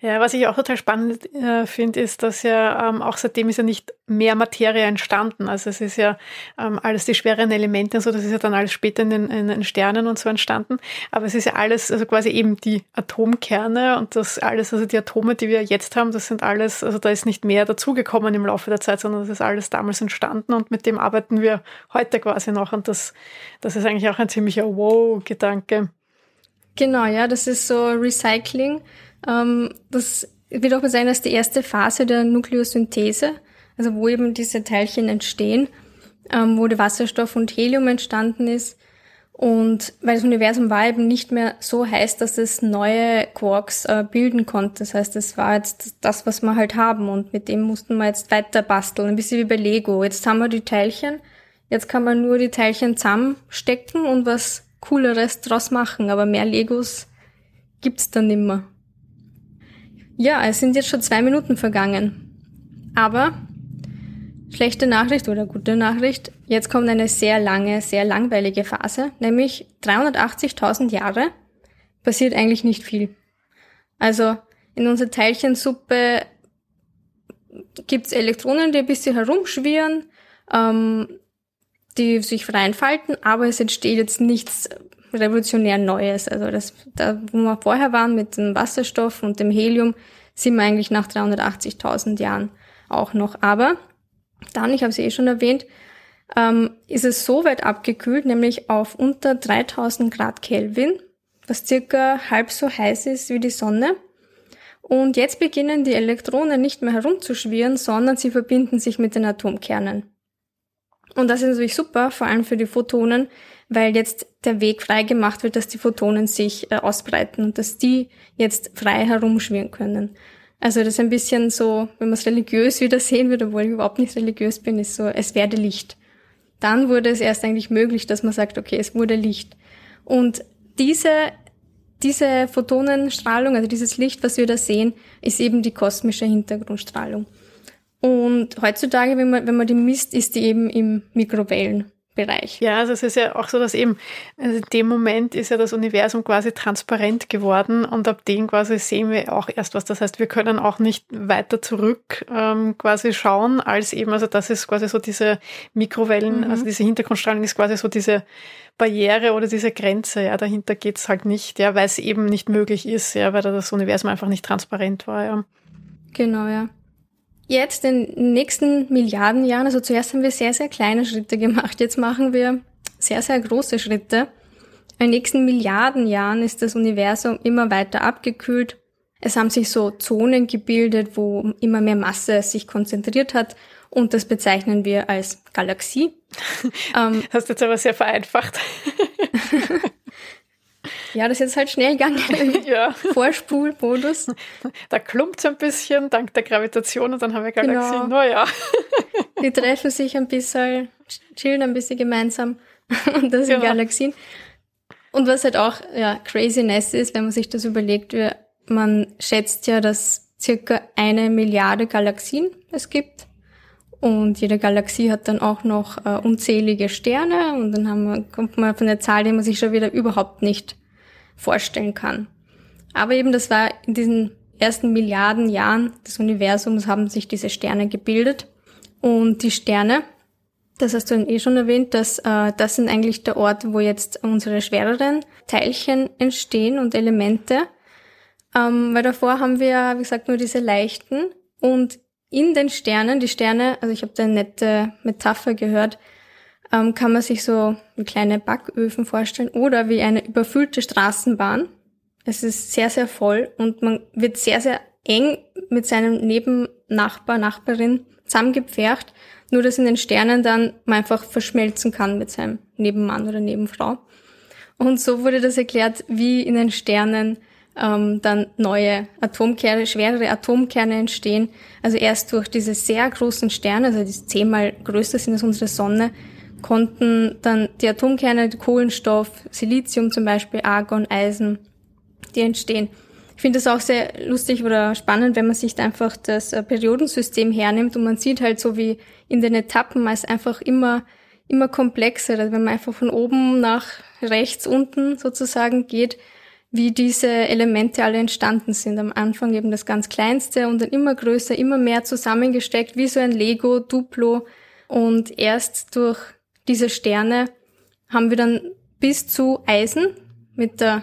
Ja, was ich auch total spannend äh, finde, ist, dass ja ähm, auch seitdem ist ja nicht mehr Materie entstanden. Also es ist ja ähm, alles die schweren Elemente und so, das ist ja dann alles später in den, in den Sternen und so entstanden. Aber es ist ja alles, also quasi eben die Atomkerne und das alles, also die Atome, die wir jetzt haben, das sind alles, also da ist nicht mehr dazugekommen im Laufe der Zeit, sondern das ist alles damals entstanden und mit dem arbeiten wir heute quasi noch. Und das, das ist eigentlich auch ein ziemlicher Wow-Gedanke. Genau, ja, das ist so Recycling das wird auch sein als die erste Phase der Nukleosynthese, also wo eben diese Teilchen entstehen, ähm, wo der Wasserstoff und Helium entstanden ist. Und weil das Universum war eben nicht mehr so heiß, dass es neue Quarks äh, bilden konnte. Das heißt, es war jetzt das, was wir halt haben und mit dem mussten wir jetzt weiter basteln. Ein bisschen wie bei Lego. Jetzt haben wir die Teilchen. Jetzt kann man nur die Teilchen zusammenstecken und was Cooleres draus machen. Aber mehr Legos gibt's dann nimmer. Ja, es sind jetzt schon zwei Minuten vergangen. Aber schlechte Nachricht oder gute Nachricht, jetzt kommt eine sehr lange, sehr langweilige Phase, nämlich 380.000 Jahre passiert eigentlich nicht viel. Also in unserer Teilchensuppe gibt's Elektronen, die ein bisschen herumschwirren, ähm, die sich frei entfalten, aber es entsteht jetzt nichts revolutionär Neues. Also das, da, wo wir vorher waren mit dem Wasserstoff und dem Helium, sind wir eigentlich nach 380.000 Jahren auch noch. Aber dann, ich habe es eh schon erwähnt, ähm, ist es so weit abgekühlt, nämlich auf unter 3000 Grad Kelvin, was circa halb so heiß ist wie die Sonne. Und jetzt beginnen die Elektronen nicht mehr herumzuschwirren, sondern sie verbinden sich mit den Atomkernen. Und das ist natürlich super, vor allem für die Photonen, weil jetzt der Weg frei gemacht wird, dass die Photonen sich äh, ausbreiten und dass die jetzt frei herumschwirren können. Also das ist ein bisschen so, wenn man es religiös wieder sehen würde, obwohl ich überhaupt nicht religiös bin, ist so, es werde Licht. Dann wurde es erst eigentlich möglich, dass man sagt, okay, es wurde Licht. Und diese, diese Photonenstrahlung, also dieses Licht, was wir da sehen, ist eben die kosmische Hintergrundstrahlung. Und heutzutage, wenn man, wenn man die misst, ist die eben im Mikrowellen. Bereich. Ja, also es ist ja auch so, dass eben also in dem Moment ist ja das Universum quasi transparent geworden und ab dem quasi sehen wir auch erst was. Das heißt, wir können auch nicht weiter zurück ähm, quasi schauen, als eben, also das ist quasi so diese Mikrowellen, mhm. also diese Hintergrundstrahlung ist quasi so diese Barriere oder diese Grenze, ja, dahinter geht's halt nicht, ja, weil es eben nicht möglich ist, ja, weil das Universum einfach nicht transparent war, ja. Genau, ja jetzt in den nächsten Milliarden Jahren, also zuerst haben wir sehr, sehr kleine Schritte gemacht, jetzt machen wir sehr, sehr große Schritte. In den nächsten Milliarden Jahren ist das Universum immer weiter abgekühlt. Es haben sich so Zonen gebildet, wo immer mehr Masse sich konzentriert hat und das bezeichnen wir als Galaxie. ähm, [LAUGHS] Hast du jetzt aber sehr vereinfacht. [LAUGHS] Ja, das ist jetzt halt schnell gegangen. [LAUGHS] ja. Vorspulmodus. Da klumpt es ein bisschen dank der Gravitation und dann haben wir Galaxien. Genau. Naja. Die treffen sich ein bisschen, chillen ein bisschen gemeinsam [LAUGHS] und das sind genau. Galaxien. Und was halt auch ja, Craziness ist, wenn man sich das überlegt, man schätzt ja, dass circa eine Milliarde Galaxien es gibt. Und jede Galaxie hat dann auch noch äh, unzählige Sterne und dann haben wir, kommt man von der Zahl, die man sich schon wieder überhaupt nicht vorstellen kann. Aber eben das war in diesen ersten Milliarden Jahren des Universums haben sich diese Sterne gebildet und die Sterne Das hast du eh schon erwähnt, dass äh, das sind eigentlich der Ort, wo jetzt unsere schwereren Teilchen entstehen und Elemente. Ähm, weil davor haben wir, wie gesagt, nur diese leichten. Und in den Sternen, die Sterne, also ich habe da eine nette Metapher gehört, ähm, kann man sich so kleine Backöfen vorstellen oder wie eine überfüllte Straßenbahn. Es ist sehr, sehr voll und man wird sehr, sehr eng mit seinem Nebennachbar, Nachbarin zusammengepfercht, nur dass in den Sternen dann man einfach verschmelzen kann mit seinem Nebenmann oder Nebenfrau. Und so wurde das erklärt, wie in den Sternen ähm, dann neue Atomkerne, schwerere Atomkerne entstehen. Also erst durch diese sehr großen Sterne, also die zehnmal größer sind als unsere Sonne, konnten dann die Atomkerne, Kohlenstoff, Silizium zum Beispiel, Argon, Eisen, die entstehen. Ich finde das auch sehr lustig oder spannend, wenn man sich da einfach das äh, Periodensystem hernimmt und man sieht halt so wie in den Etappen es einfach immer, immer komplexer, also wenn man einfach von oben nach rechts unten sozusagen geht, wie diese Elemente alle entstanden sind. Am Anfang eben das ganz kleinste und dann immer größer, immer mehr zusammengesteckt, wie so ein Lego, Duplo. Und erst durch diese Sterne haben wir dann bis zu Eisen mit der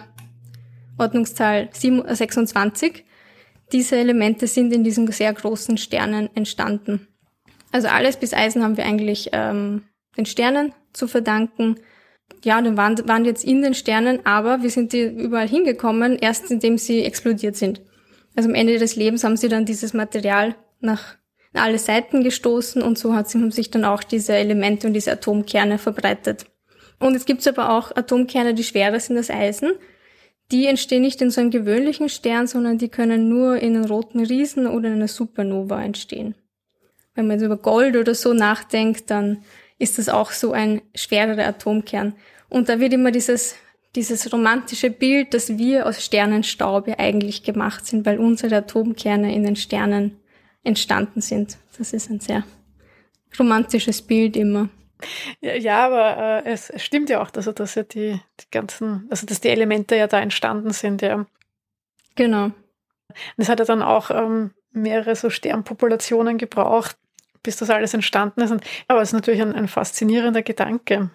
Ordnungszahl 26. Diese Elemente sind in diesen sehr großen Sternen entstanden. Also alles bis Eisen haben wir eigentlich ähm, den Sternen zu verdanken. Ja, dann waren, waren jetzt in den Sternen, aber wir sind die überall hingekommen, erst indem sie explodiert sind. Also am Ende ihres Lebens haben sie dann dieses Material nach alle Seiten gestoßen und so hat, sich dann auch diese Elemente und diese Atomkerne verbreitet. Und es gibt aber auch Atomkerne, die schwerer sind als Eisen. Die entstehen nicht in so einem gewöhnlichen Stern, sondern die können nur in einem roten Riesen oder in einer Supernova entstehen. Wenn man jetzt über Gold oder so nachdenkt, dann ist das auch so ein schwererer Atomkern. Und da wird immer dieses, dieses romantische Bild, dass wir aus Sternenstaube eigentlich gemacht sind, weil unsere Atomkerne in den Sternen entstanden sind. Das ist ein sehr romantisches Bild immer. Ja, ja aber äh, es stimmt ja auch, dass, dass ja die, die ganzen, also dass die Elemente ja da entstanden sind, ja. Genau. Und es hat ja dann auch ähm, mehrere so Sternpopulationen gebraucht, bis das alles entstanden ist. Und, aber es ist natürlich ein, ein faszinierender Gedanke.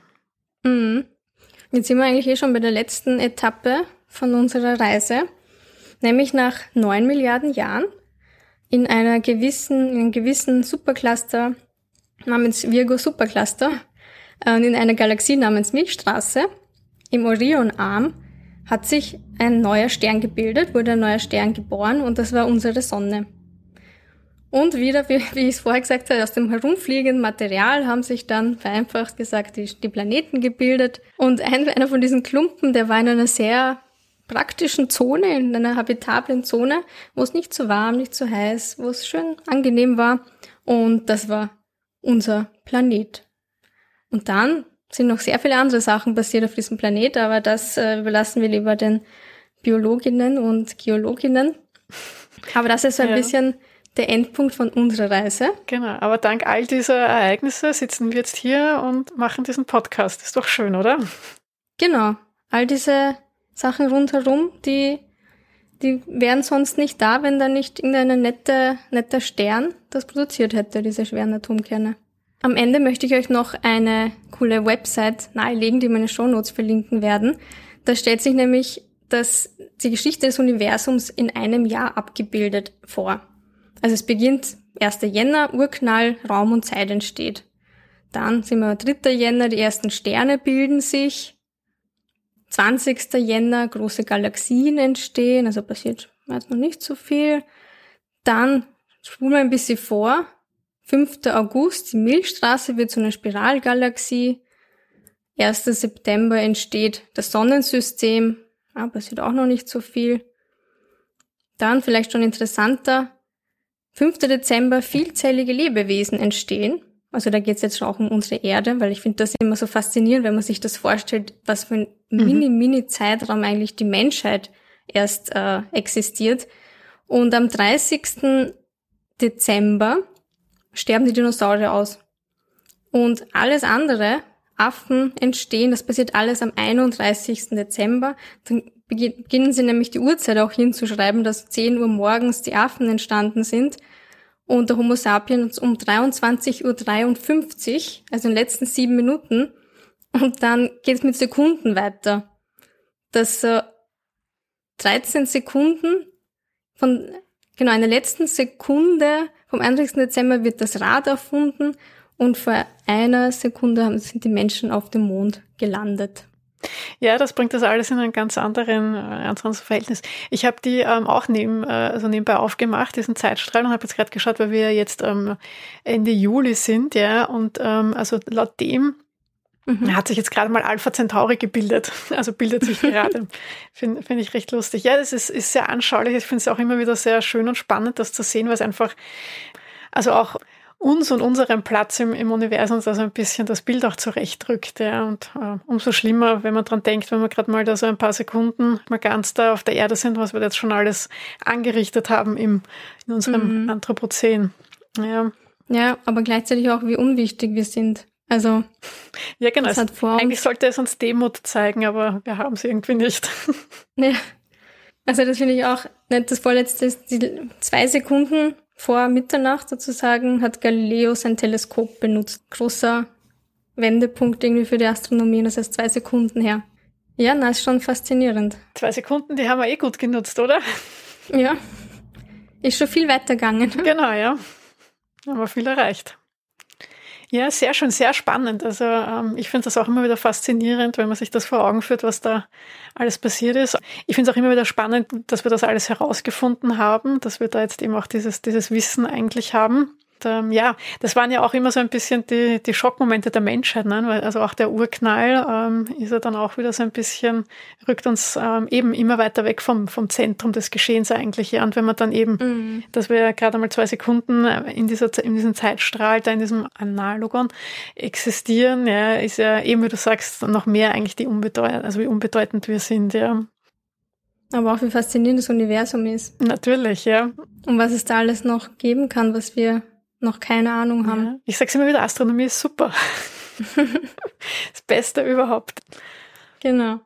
Mhm. Jetzt sind wir eigentlich eh schon bei der letzten Etappe von unserer Reise, nämlich nach neun Milliarden Jahren in einer gewissen, in einem gewissen Supercluster namens Virgo Supercluster äh, und in einer Galaxie namens Milchstraße im Orionarm hat sich ein neuer Stern gebildet, wurde ein neuer Stern geboren und das war unsere Sonne. Und wieder, wie, wie ich es vorher gesagt habe, aus dem herumfliegenden Material haben sich dann vereinfacht gesagt die, die Planeten gebildet. Und ein, einer von diesen Klumpen, der war in einer sehr praktischen Zone, in einer habitablen Zone, wo es nicht zu warm, nicht zu heiß, wo es schön angenehm war. Und das war unser Planet. Und dann sind noch sehr viele andere Sachen passiert auf diesem Planet, aber das äh, überlassen wir lieber den Biologinnen und Geologinnen. [LAUGHS] Aber das ist so ein ja. bisschen der Endpunkt von unserer Reise. Genau, aber dank all dieser Ereignisse sitzen wir jetzt hier und machen diesen Podcast. Ist doch schön, oder? Genau. All diese Sachen rundherum, die, die wären sonst nicht da, wenn da nicht irgendein nette, netter Stern das produziert hätte, diese schweren Atomkerne. Am Ende möchte ich euch noch eine coole Website nahelegen, die meine Shownotes verlinken werden. Da stellt sich nämlich das, die Geschichte des Universums in einem Jahr abgebildet vor. Also es beginnt 1. Jänner, Urknall, Raum und Zeit entsteht. Dann sind wir 3. Jänner, die ersten Sterne bilden sich. 20. Jänner große Galaxien entstehen, also passiert jetzt noch nicht so viel. Dann spulen wir ein bisschen vor. 5. August, die Milchstraße wird zu einer Spiralgalaxie. 1. September entsteht das Sonnensystem, ah, passiert auch noch nicht so viel. Dann vielleicht schon interessanter, 5. Dezember vielzellige Lebewesen entstehen. Also da geht es jetzt schon auch um unsere Erde, weil ich finde das immer so faszinierend, wenn man sich das vorstellt, was für ein mhm. mini, mini Zeitraum eigentlich die Menschheit erst äh, existiert. Und am 30. Dezember sterben die Dinosaurier aus. Und alles andere, Affen entstehen, das passiert alles am 31. Dezember. Dann beginnen sie nämlich die Uhrzeit auch hinzuschreiben, dass 10 Uhr morgens die Affen entstanden sind. Und der Homo sapiens um 23.53 Uhr, also in den letzten sieben Minuten. Und dann geht es mit Sekunden weiter. Dass äh, 13 Sekunden von, genau, in der letzten Sekunde vom 31. Dezember wird das Rad erfunden und vor einer Sekunde sind die Menschen auf dem Mond gelandet. Ja, das bringt das alles in ein ganz anderen, äh, anderes Verhältnis. Ich habe die ähm, auch neben, äh, also nebenbei aufgemacht, diesen Zeitstrahl, und habe jetzt gerade geschaut, weil wir jetzt ähm, Ende Juli sind, ja, und ähm, also laut dem mhm. hat sich jetzt gerade mal Alpha Centauri gebildet. [LAUGHS] Also bildet sich gerade. [LAUGHS] Finde find ich recht lustig. Ja, das ist, ist sehr anschaulich. Ich finde es auch immer wieder sehr schön und spannend, das zu sehen, weil es einfach, also auch uns und unserem Platz im, im Universum da so ein bisschen das Bild auch zurechtrückt. Ja. Und äh, umso schlimmer, wenn man dran denkt, wenn wir gerade mal da so ein paar Sekunden mal ganz da auf der Erde sind, was wir jetzt schon alles angerichtet haben im, in unserem mhm. Anthropozän. Ja. ja, aber gleichzeitig auch, wie unwichtig wir sind. Also, ja, genau. Das hat vor Eigentlich sollte es uns Demut zeigen, aber wir haben sie irgendwie nicht. Ja. Also, das finde ich auch nicht das vorletzte, die zwei Sekunden vor Mitternacht sozusagen hat Galileo sein Teleskop benutzt. Großer Wendepunkt irgendwie für die Astronomie, das heißt zwei Sekunden her. Ja, na, ist schon faszinierend. Zwei Sekunden, die haben wir eh gut genutzt, oder? Ja. Ist schon viel weitergegangen. Genau, ja. Haben wir viel erreicht. Ja, sehr schön, sehr spannend. Also ähm, ich finde das auch immer wieder faszinierend, wenn man sich das vor Augen führt, was da alles passiert ist. Ich finde es auch immer wieder spannend, dass wir das alles herausgefunden haben, dass wir da jetzt eben auch dieses, dieses Wissen eigentlich haben ähm, ja, das waren ja auch immer so ein bisschen die, die Schockmomente der Menschheit, ne? Weil, also auch der Urknall ähm, ist ja dann auch wieder so ein bisschen, rückt uns ähm, eben immer weiter weg vom, vom Zentrum des Geschehens eigentlich. Ja. Und wenn man dann eben, mhm. dass wir ja gerade mal zwei Sekunden in, dieser, in diesem Zeitstrahl, da in diesem Analogon existieren, ja, ist ja eben, wie du sagst, noch mehr eigentlich die unbedeutend, also wie unbedeutend wir sind, ja. Aber auch wie faszinierend das Universum ist. Natürlich, ja. Und was es da alles noch geben kann, was wir noch keine Ahnung haben. Ja. Ich sag's immer wieder, Astronomie ist super. [LAUGHS] das Beste überhaupt. Genau.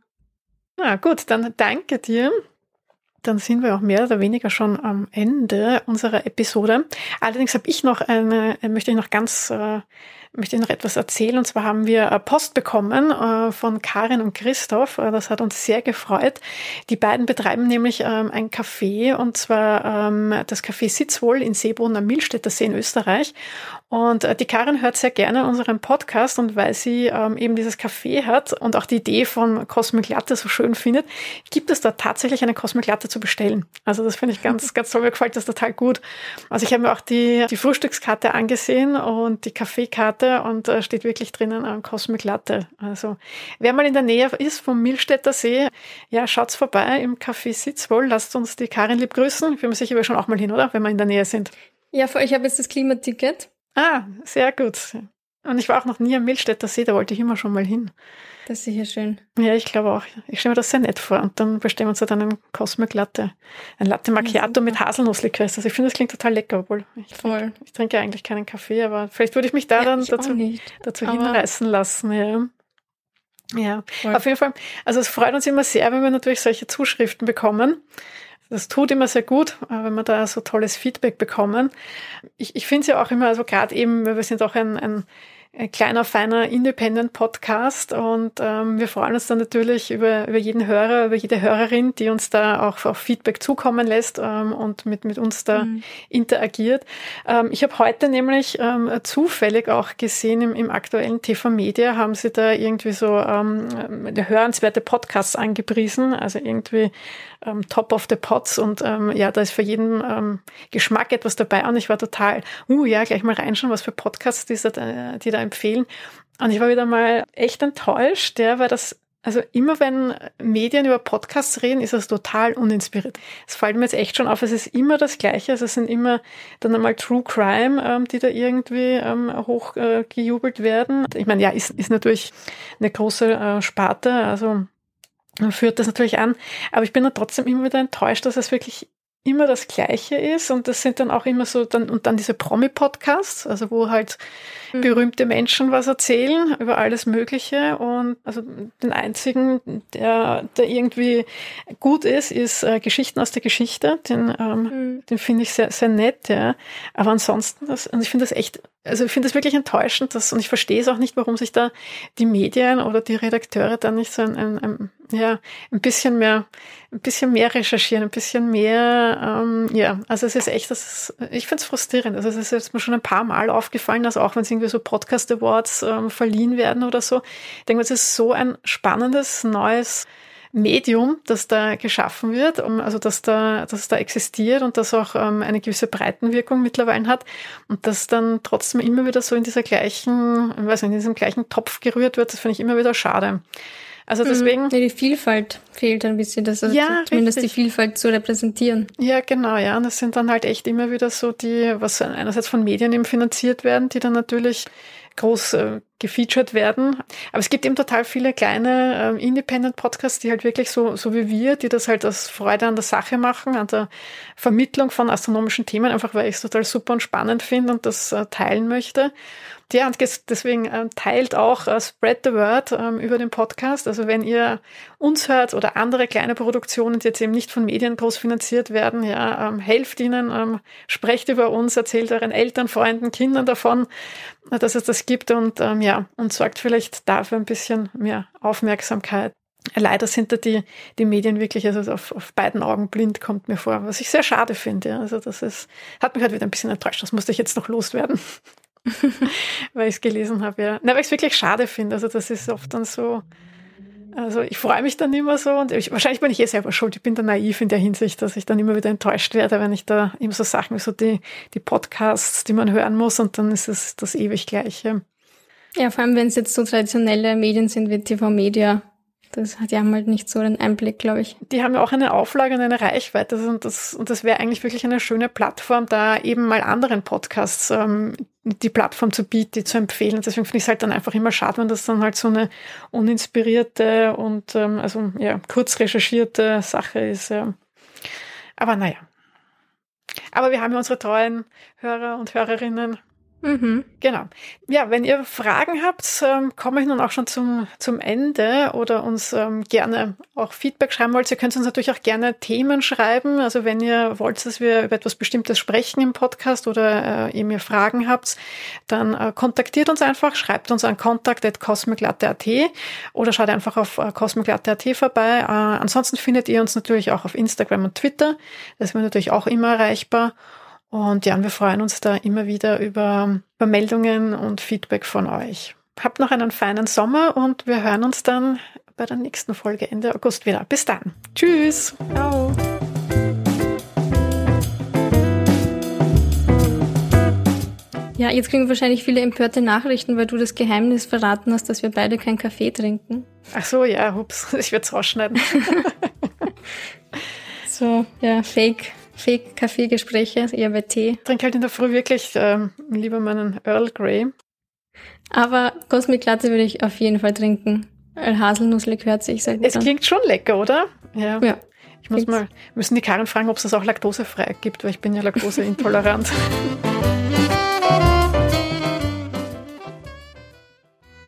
Na gut, dann danke dir. Dann sind wir auch mehr oder weniger schon am Ende unserer Episode. Allerdings habe ich noch eine, möchte ich noch ganz äh, möchte ich noch etwas erzählen. Und zwar haben wir äh, Post bekommen äh, von Karin und Christoph. Äh, das hat uns sehr gefreut. Die beiden betreiben nämlich ähm, ein Café und zwar ähm, das Café Sitzwohl in Seebrunn am Milstädter See in Österreich. Und die Karin hört sehr gerne unseren Podcast und weil sie ähm, eben dieses Café hat und auch die Idee von Cosmic Latte so schön findet, gibt es da tatsächlich eine Cosmic Latte zu bestellen. Also das finde ich ganz, [LAUGHS] ganz toll. Mir gefällt das total gut. Also ich habe mir auch die, die Frühstückskarte angesehen und die Kaffeekarte und da steht wirklich drinnen ein Cosmic Latte. Also wer mal in der Nähe ist vom Milstädter See, ja, schaut's vorbei im Café Sitzwohl. Lasst uns die Karin lieb grüßen. Ich bin mir sicher, wir schon auch mal hin, oder? Wenn wir in der Nähe sind. Ja, ich habe jetzt das Klimaticket. Ah, sehr gut. Und ich war auch noch nie am Milstädter See, da wollte ich immer schon mal hin. Das ist sicher schön. Ja, ich glaube auch. Ich stelle mir das sehr nett vor. Und dann bestellen wir uns dann einen Cosmic Latte. Ein Latte Macchiato mit Haselnusslikör. Also ich finde, das klingt total lecker, obwohl ich, Voll. Trinke, ich trinke eigentlich keinen Kaffee, aber vielleicht würde ich mich da ja, dann dazu, dazu hinreißen lassen. Ja. Ja, Voll. auf jeden Fall. Also es freut uns immer sehr, wenn wir natürlich solche Zuschriften bekommen. Das tut immer sehr gut, äh, wenn wir da so tolles Feedback bekommen. Ich, ich finde es ja auch immer, also gerade eben, wir sind auch ein, ein ein kleiner, feiner Independent-Podcast und ähm, wir freuen uns dann natürlich über, über jeden Hörer, über jede Hörerin, die uns da auch, auch Feedback zukommen lässt ähm, und mit, mit uns da mhm. interagiert. Ähm, ich habe heute nämlich ähm, zufällig auch gesehen, im, im aktuellen TV Media haben sie da irgendwie so ähm, hörenswerte Podcasts angepriesen, also irgendwie ähm, Top of the Pots und ähm, ja, da ist für jeden ähm, Geschmack etwas dabei und ich war total, uh ja, gleich mal reinschauen, was für Podcasts die da, die da empfehlen. Und ich war wieder mal echt enttäuscht, ja, weil das also immer wenn Medien über Podcasts reden, ist das total uninspiriert. Es fällt mir jetzt echt schon auf, es ist immer das Gleiche. Also es sind immer dann einmal True Crime, ähm, die da irgendwie ähm, hochgejubelt äh, werden. Ich meine, ja, ist, ist natürlich eine große äh, Sparte. Also führt das natürlich an. Aber ich bin dann trotzdem immer wieder enttäuscht, dass es wirklich immer das Gleiche ist und das sind dann auch immer so dann und dann diese Promi-Podcasts, also wo halt mhm. berühmte Menschen was erzählen über alles Mögliche und also den einzigen, der, der irgendwie gut ist, ist äh, Geschichten aus der Geschichte. Den, ähm, mhm. den finde ich sehr, sehr nett, ja. Aber ansonsten, das, und ich finde das echt also ich finde es wirklich enttäuschend, dass, und ich verstehe es auch nicht, warum sich da die Medien oder die Redakteure dann nicht so ein, ein, ein, ja, ein bisschen mehr, ein bisschen mehr recherchieren, ein bisschen mehr, ähm, ja, also es ist echt, das ist, ich finde es frustrierend. Also es ist jetzt mir schon ein paar Mal aufgefallen, dass auch wenn es irgendwie so Podcast Awards ähm, verliehen werden oder so, ich denke, es ist so ein spannendes, neues Medium, das da geschaffen wird, also dass da, dass da existiert und das auch ähm, eine gewisse Breitenwirkung mittlerweile hat und das dann trotzdem immer wieder so in dieser gleichen, ich weiß nicht, in diesem gleichen Topf gerührt wird, das finde ich immer wieder schade. Also mhm. deswegen. Ja, die Vielfalt fehlt ein bisschen, das also ja, zumindest richtig. die Vielfalt zu repräsentieren. Ja, genau, ja. Und das sind dann halt echt immer wieder so die, was einerseits von Medien eben finanziert werden, die dann natürlich groß äh, gefeatured werden. Aber es gibt eben total viele kleine äh, Independent-Podcasts, die halt wirklich so, so wie wir, die das halt aus Freude an der Sache machen, an der Vermittlung von astronomischen Themen, einfach weil ich es total super und spannend finde und das äh, teilen möchte. Ja, und deswegen äh, teilt auch äh, Spread the Word ähm, über den Podcast. Also wenn ihr uns hört oder andere kleine Produktionen, die jetzt eben nicht von Medien groß finanziert werden, ja, ähm, helft ihnen, ähm, sprecht über uns, erzählt euren Eltern, Freunden, Kindern davon, äh, dass es das gibt und ja, und sorgt vielleicht dafür ein bisschen mehr Aufmerksamkeit. Leider sind da die, die Medien wirklich also auf, auf beiden Augen blind, kommt mir vor, was ich sehr schade finde. Ja. Also das ist, hat mich halt wieder ein bisschen enttäuscht. Das musste ich jetzt noch loswerden. [LAUGHS] weil ich es gelesen habe, ja. Na, weil ich es wirklich schade finde. Also das ist oft dann so, also ich freue mich dann immer so und ich, wahrscheinlich bin ich eh selber schuld. Ich bin da naiv in der Hinsicht, dass ich dann immer wieder enttäuscht werde, wenn ich da eben so Sachen wie so die, die Podcasts, die man hören muss und dann ist es das ewig Gleiche. Ja, vor allem wenn es jetzt so traditionelle Medien sind wie TV-Media, das hat ja halt nicht so den Einblick, glaube ich. Die haben ja auch eine Auflage und eine Reichweite und das, und das wäre eigentlich wirklich eine schöne Plattform, da eben mal anderen Podcasts ähm, die Plattform zu bieten, die zu empfehlen. Deswegen finde ich es halt dann einfach immer schade, wenn das dann halt so eine uninspirierte und ähm, also ja, kurz recherchierte Sache ist. Ja. Aber naja. Aber wir haben ja unsere treuen Hörer und Hörerinnen Mhm. Genau. Ja, wenn ihr Fragen habt, ähm, komme ich nun auch schon zum, zum Ende oder uns ähm, gerne auch Feedback schreiben wollt. Ihr könnt uns natürlich auch gerne Themen schreiben. Also wenn ihr wollt, dass wir über etwas Bestimmtes sprechen im Podcast oder äh, ihr mir Fragen habt, dann äh, kontaktiert uns einfach, schreibt uns an kontakt.cosmiclatte.at oder schaut einfach auf äh, cosmiclatte.at vorbei. Äh, ansonsten findet ihr uns natürlich auch auf Instagram und Twitter. Da sind natürlich auch immer erreichbar. Und ja, wir freuen uns da immer wieder über, über Meldungen und Feedback von euch. Habt noch einen feinen Sommer und wir hören uns dann bei der nächsten Folge Ende August wieder. Bis dann. Tschüss. Ciao. Ja, jetzt kriegen wir wahrscheinlich viele empörte Nachrichten, weil du das Geheimnis verraten hast, dass wir beide keinen Kaffee trinken. Ach so, ja, hups, [LAUGHS] ich werde es rausschneiden. [LAUGHS] so, ja, Fake. Fake-Kaffeegespräche, eher bei Tee. Ich trinke halt in der Früh wirklich ähm, lieber meinen Earl Grey. Aber Cosmic Latte würde ich auf jeden Fall trinken. Weil Haselnusslikör hört sich sehr gut Es an. klingt schon lecker, oder? Ja. ja. Ich muss mal, müssen die Karin fragen, ob es das auch laktosefrei gibt, weil ich bin ja laktoseintolerant. [LAUGHS] [LAUGHS]